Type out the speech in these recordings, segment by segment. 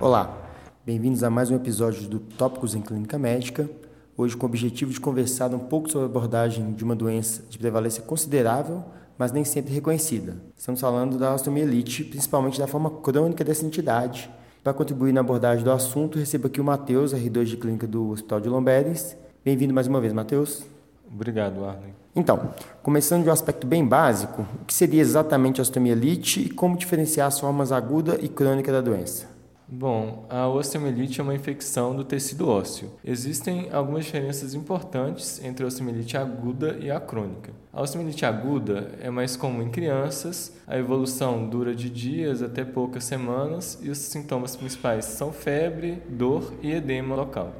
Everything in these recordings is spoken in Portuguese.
Olá, bem-vindos a mais um episódio do Tópicos em Clínica Médica. Hoje com o objetivo de conversar um pouco sobre a abordagem de uma doença de prevalência considerável, mas nem sempre reconhecida. Estamos falando da osteomielite, principalmente da forma crônica dessa entidade. Para contribuir na abordagem do assunto, recebo aqui o Matheus, R2 de clínica do Hospital de Lomberes. Bem-vindo mais uma vez, Matheus. Obrigado, Arlen. Então, começando de um aspecto bem básico, o que seria exatamente a osteomielite e como diferenciar as formas aguda e crônica da doença? Bom, a osteomielite é uma infecção do tecido ósseo. Existem algumas diferenças importantes entre a osteomielite aguda e a crônica. A osteomielite aguda é mais comum em crianças, a evolução dura de dias até poucas semanas e os sintomas principais são febre, dor e edema local.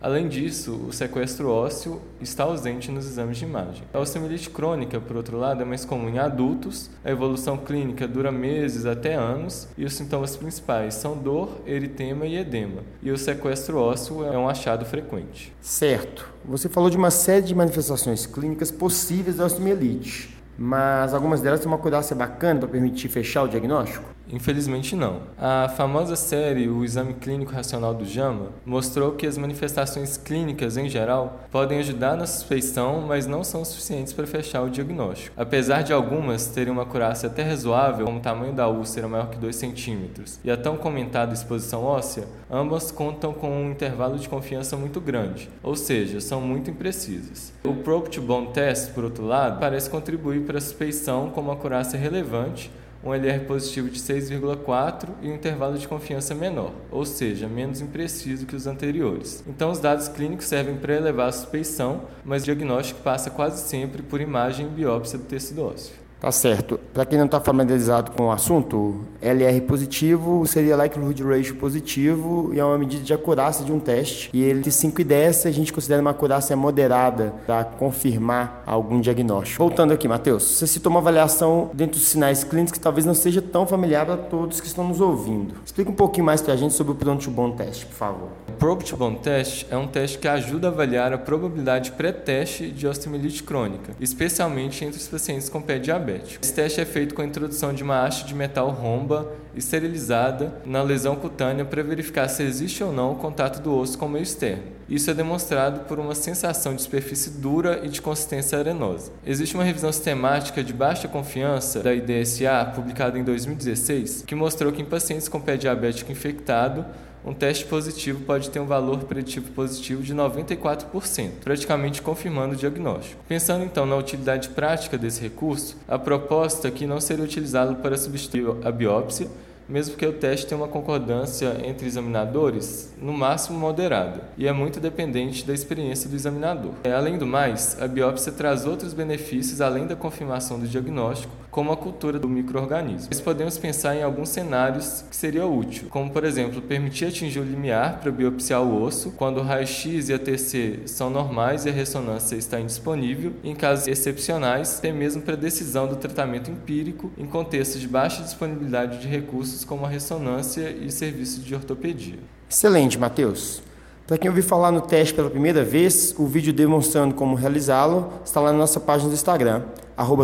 Além disso, o sequestro ósseo está ausente nos exames de imagem. A osteomielite crônica, por outro lado, é mais comum em adultos, a evolução clínica dura meses até anos e os sintomas principais são dor, eritema e edema. E o sequestro ósseo é um achado frequente. Certo. Você falou de uma série de manifestações clínicas possíveis da osteomielite, mas algumas delas têm uma cuidância bacana para permitir fechar o diagnóstico? Infelizmente não. A famosa série O Exame Clínico Racional do JAMA mostrou que as manifestações clínicas em geral podem ajudar na suspeição, mas não são suficientes para fechar o diagnóstico. Apesar de algumas terem uma curácia até razoável, como o tamanho da úlcera maior que 2 centímetros e a tão comentada exposição óssea, ambas contam com um intervalo de confiança muito grande, ou seja, são muito imprecisas. O Probe Test, por outro lado, parece contribuir para a suspeição com uma curácia relevante um LR positivo de 6,4 e um intervalo de confiança menor, ou seja, menos impreciso que os anteriores. Então, os dados clínicos servem para elevar a suspeição, mas o diagnóstico passa quase sempre por imagem e biópsia do tecido ósseo. Tá certo. Para quem não está familiarizado com o assunto, LR positivo seria likelihood ratio positivo e é uma medida de acurácia de um teste. E ele de 5 e 10 a gente considera uma acurácia moderada para confirmar algum diagnóstico. Voltando aqui, Matheus, você citou uma avaliação dentro dos sinais clínicos que talvez não seja tão familiar para todos que estão nos ouvindo. Explica um pouquinho mais para a gente sobre o Pronto Bom Teste, por favor. O Probe Bone Test é um teste que ajuda a avaliar a probabilidade pré-teste de osteomielite crônica, especialmente entre os pacientes com pé diabético. Esse teste é feito com a introdução de uma haste de metal romba esterilizada na lesão cutânea para verificar se existe ou não o contato do osso com o meio externo. Isso é demonstrado por uma sensação de superfície dura e de consistência arenosa. Existe uma revisão sistemática de baixa confiança da IDSA, publicada em 2016, que mostrou que em pacientes com pé diabético infectado, um teste positivo pode ter um valor preditivo positivo de 94%, praticamente confirmando o diagnóstico. Pensando então na utilidade prática desse recurso, a proposta é que não seria utilizado para substituir a biópsia, mesmo que o teste tenha uma concordância entre examinadores, no máximo moderada, e é muito dependente da experiência do examinador. É, além do mais, a biópsia traz outros benefícios além da confirmação do diagnóstico, como a cultura do microorganismo. Nós podemos pensar em alguns cenários que seria útil, como por exemplo, permitir atingir o limiar para biopsiar o osso quando o raio-x e a TC são normais e a ressonância está indisponível, em casos excepcionais, até mesmo para decisão do tratamento empírico em contextos de baixa disponibilidade de recursos como a ressonância e serviços de ortopedia. Excelente, Matheus. Para quem ouviu falar no teste pela primeira vez, o vídeo demonstrando como realizá-lo está lá na nossa página do Instagram,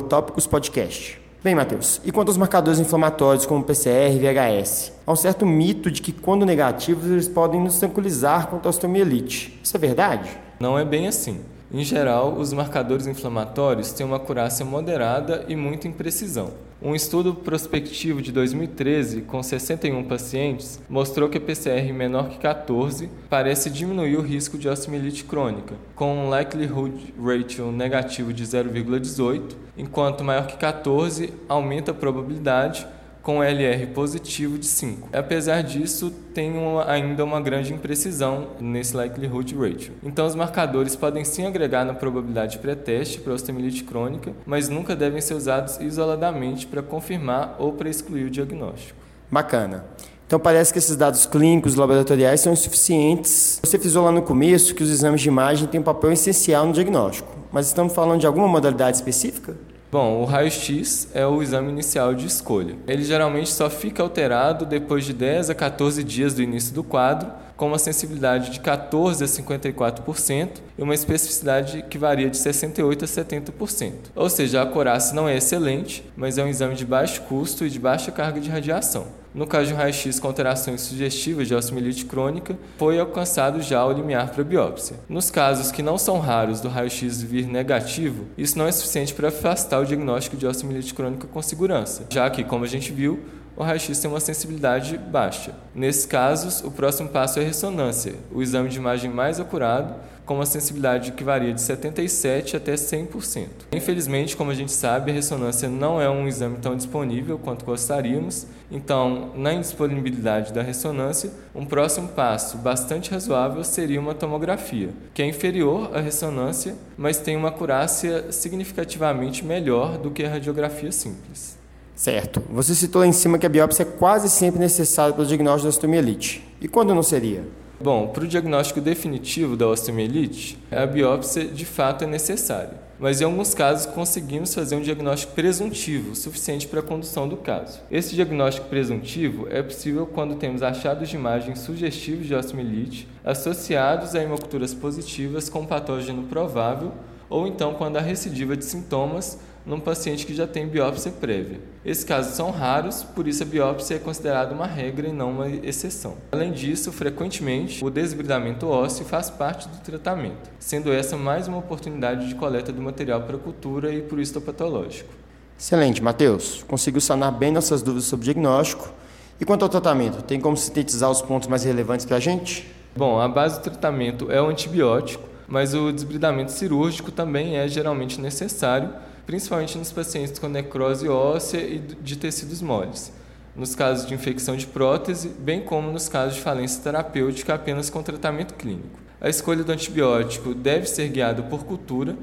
tópicospodcast. Bem, Matheus, e quanto aos marcadores inflamatórios como PCR e VHS? Há um certo mito de que, quando negativos, eles podem nos tranquilizar contra a osteomielite. Isso é verdade? Não é bem assim. Em geral, os marcadores inflamatórios têm uma curácia moderada e muita imprecisão. Um estudo prospectivo de 2013 com 61 pacientes mostrou que PCR menor que 14 parece diminuir o risco de osteomielite crônica, com um likelihood ratio negativo de 0,18, enquanto maior que 14 aumenta a probabilidade com LR positivo de 5. Apesar disso, tem uma, ainda uma grande imprecisão nesse likelihood ratio. Então, os marcadores podem sim agregar na probabilidade pré-teste para osteomielite crônica, mas nunca devem ser usados isoladamente para confirmar ou para excluir o diagnóstico. Bacana. Então parece que esses dados clínicos laboratoriais são insuficientes. Você frisou lá no começo que os exames de imagem têm um papel essencial no diagnóstico, mas estamos falando de alguma modalidade específica? Bom, o raio-x é o exame inicial de escolha. Ele geralmente só fica alterado depois de 10 a 14 dias do início do quadro, com uma sensibilidade de 14% a 54% e uma especificidade que varia de 68% a 70%. Ou seja, a acurácia não é excelente, mas é um exame de baixo custo e de baixa carga de radiação. No caso de um raio-x com alterações sugestivas de osteomielite crônica, foi alcançado já o limiar para biópsia. Nos casos que não são raros do raio-x vir negativo, isso não é suficiente para afastar o diagnóstico de osteomielite crônica com segurança, já que, como a gente viu, o raio-x tem uma sensibilidade baixa. Nesses casos, o próximo passo é a ressonância, o exame de imagem mais acurado, com uma sensibilidade que varia de 77% até 100%. Infelizmente, como a gente sabe, a ressonância não é um exame tão disponível quanto gostaríamos, então, na indisponibilidade da ressonância, um próximo passo bastante razoável seria uma tomografia, que é inferior à ressonância, mas tem uma acurácia significativamente melhor do que a radiografia simples. Certo. Você citou lá em cima que a biópsia é quase sempre necessária para o diagnóstico da osteomielite. E quando não seria? Bom, para o diagnóstico definitivo da osteomielite, a biópsia de fato é necessária. Mas em alguns casos conseguimos fazer um diagnóstico presuntivo, suficiente para a condução do caso. Esse diagnóstico presuntivo é possível quando temos achados de imagem sugestivos de osteomielite associados a hemoculturas positivas com patógeno provável ou então quando há recidiva de sintomas num paciente que já tem biópsia prévia. Esses casos são raros, por isso a biópsia é considerada uma regra e não uma exceção. Além disso, frequentemente, o desbridamento ósseo faz parte do tratamento, sendo essa mais uma oportunidade de coleta do material para cultura e por histopatológico. Excelente, Matheus. Conseguiu sanar bem nossas dúvidas sobre o diagnóstico. E quanto ao tratamento, tem como sintetizar os pontos mais relevantes para a gente? Bom, a base do tratamento é o antibiótico, mas o desbridamento cirúrgico também é geralmente necessário, principalmente nos pacientes com necrose óssea e de tecidos moles, nos casos de infecção de prótese, bem como nos casos de falência terapêutica apenas com tratamento clínico. A escolha do antibiótico deve ser guiada por cultura,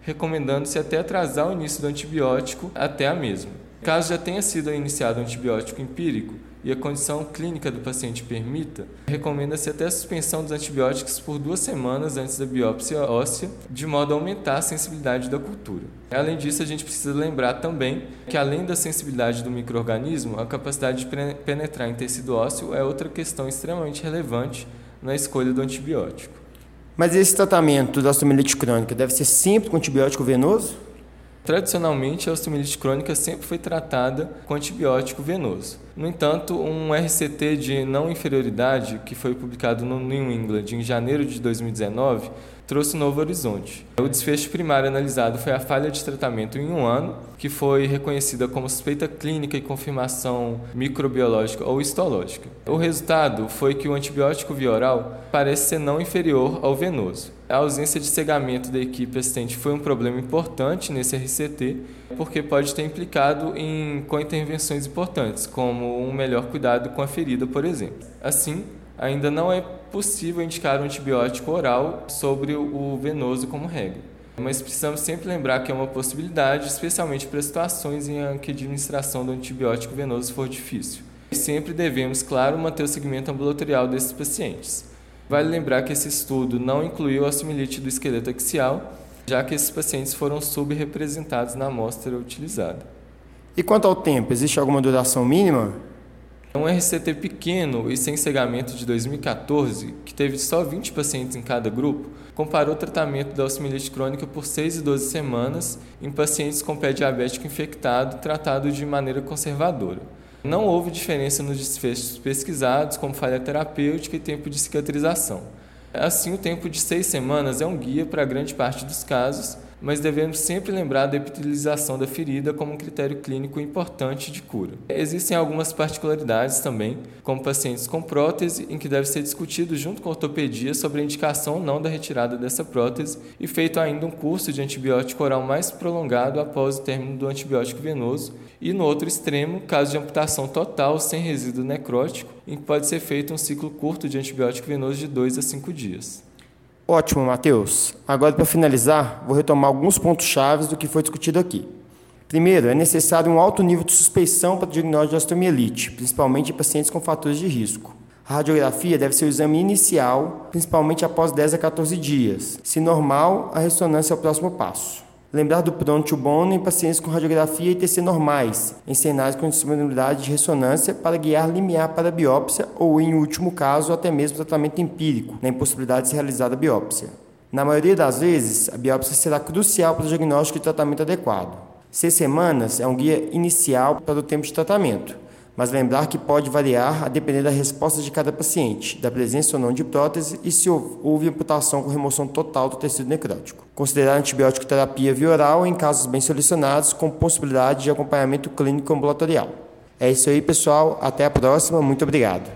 recomendando-se até atrasar o início do antibiótico até a mesma. Caso já tenha sido iniciado antibiótico empírico, e a condição clínica do paciente permita, recomenda-se até a suspensão dos antibióticos por duas semanas antes da biópsia óssea, de modo a aumentar a sensibilidade da cultura. Além disso, a gente precisa lembrar também que, além da sensibilidade do microorganismo, a capacidade de penetrar em tecido ósseo é outra questão extremamente relevante na escolha do antibiótico. Mas esse tratamento da osteomielite crônica deve ser sempre com antibiótico venoso? Tradicionalmente, a osteomielite crônica sempre foi tratada com antibiótico venoso. No entanto, um RCT de não inferioridade, que foi publicado no New England em janeiro de 2019, trouxe novo horizonte. O desfecho primário analisado foi a falha de tratamento em um ano, que foi reconhecida como suspeita clínica e confirmação microbiológica ou histológica. O resultado foi que o antibiótico via oral parece ser não inferior ao venoso. A ausência de cegamento da equipe assistente foi um problema importante nesse RCT, porque pode ter implicado em com intervenções importantes, como um melhor cuidado com a ferida, por exemplo. Assim, ainda não é possível indicar um antibiótico oral sobre o venoso como regra. Mas precisamos sempre lembrar que é uma possibilidade, especialmente para situações em que a administração do antibiótico venoso for difícil. E sempre devemos, claro, manter o segmento ambulatorial desses pacientes. Vale lembrar que esse estudo não incluiu a osteomielite do esqueleto axial, já que esses pacientes foram subrepresentados na amostra utilizada. E quanto ao tempo, existe alguma duração mínima? Um RCT pequeno e sem cegamento de 2014, que teve só 20 pacientes em cada grupo, comparou o tratamento da osteomielite crônica por 6 e 12 semanas em pacientes com pé diabético infectado tratado de maneira conservadora. Não houve diferença nos desfechos pesquisados, como falha terapêutica e tempo de cicatrização. Assim, o tempo de seis semanas é um guia para grande parte dos casos, mas devemos sempre lembrar da epitelização da ferida como um critério clínico importante de cura. Existem algumas particularidades também, como pacientes com prótese, em que deve ser discutido junto com a ortopedia sobre a indicação ou não da retirada dessa prótese e feito ainda um curso de antibiótico oral mais prolongado após o término do antibiótico venoso, e no outro extremo, caso de amputação total sem resíduo necrótico, em que pode ser feito um ciclo curto de antibiótico venoso de 2 a 5 dias. Ótimo, Matheus. Agora, para finalizar, vou retomar alguns pontos chaves do que foi discutido aqui. Primeiro, é necessário um alto nível de suspeição para o diagnóstico de osteomielite, principalmente em pacientes com fatores de risco. A radiografia deve ser o exame inicial, principalmente após 10 a 14 dias. Se normal, a ressonância é o próximo passo. Lembrar do pronto bono em pacientes com radiografia e TC normais, em cenários com disponibilidade de ressonância para guiar limiar para biópsia ou, em último caso, até mesmo tratamento empírico, na impossibilidade de ser realizada a biópsia. Na maioria das vezes, a biópsia será crucial para o diagnóstico e tratamento adequado. Seis semanas é um guia inicial para o tempo de tratamento, mas lembrar que pode variar a depender da resposta de cada paciente, da presença ou não de prótese e se houve amputação com remoção total do tecido necrótico. Considerar antibiótico terapia via oral em casos bem selecionados, com possibilidade de acompanhamento clínico ambulatorial. É isso aí, pessoal. Até a próxima. Muito obrigado.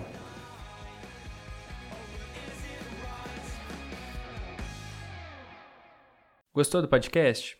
Gostou do podcast?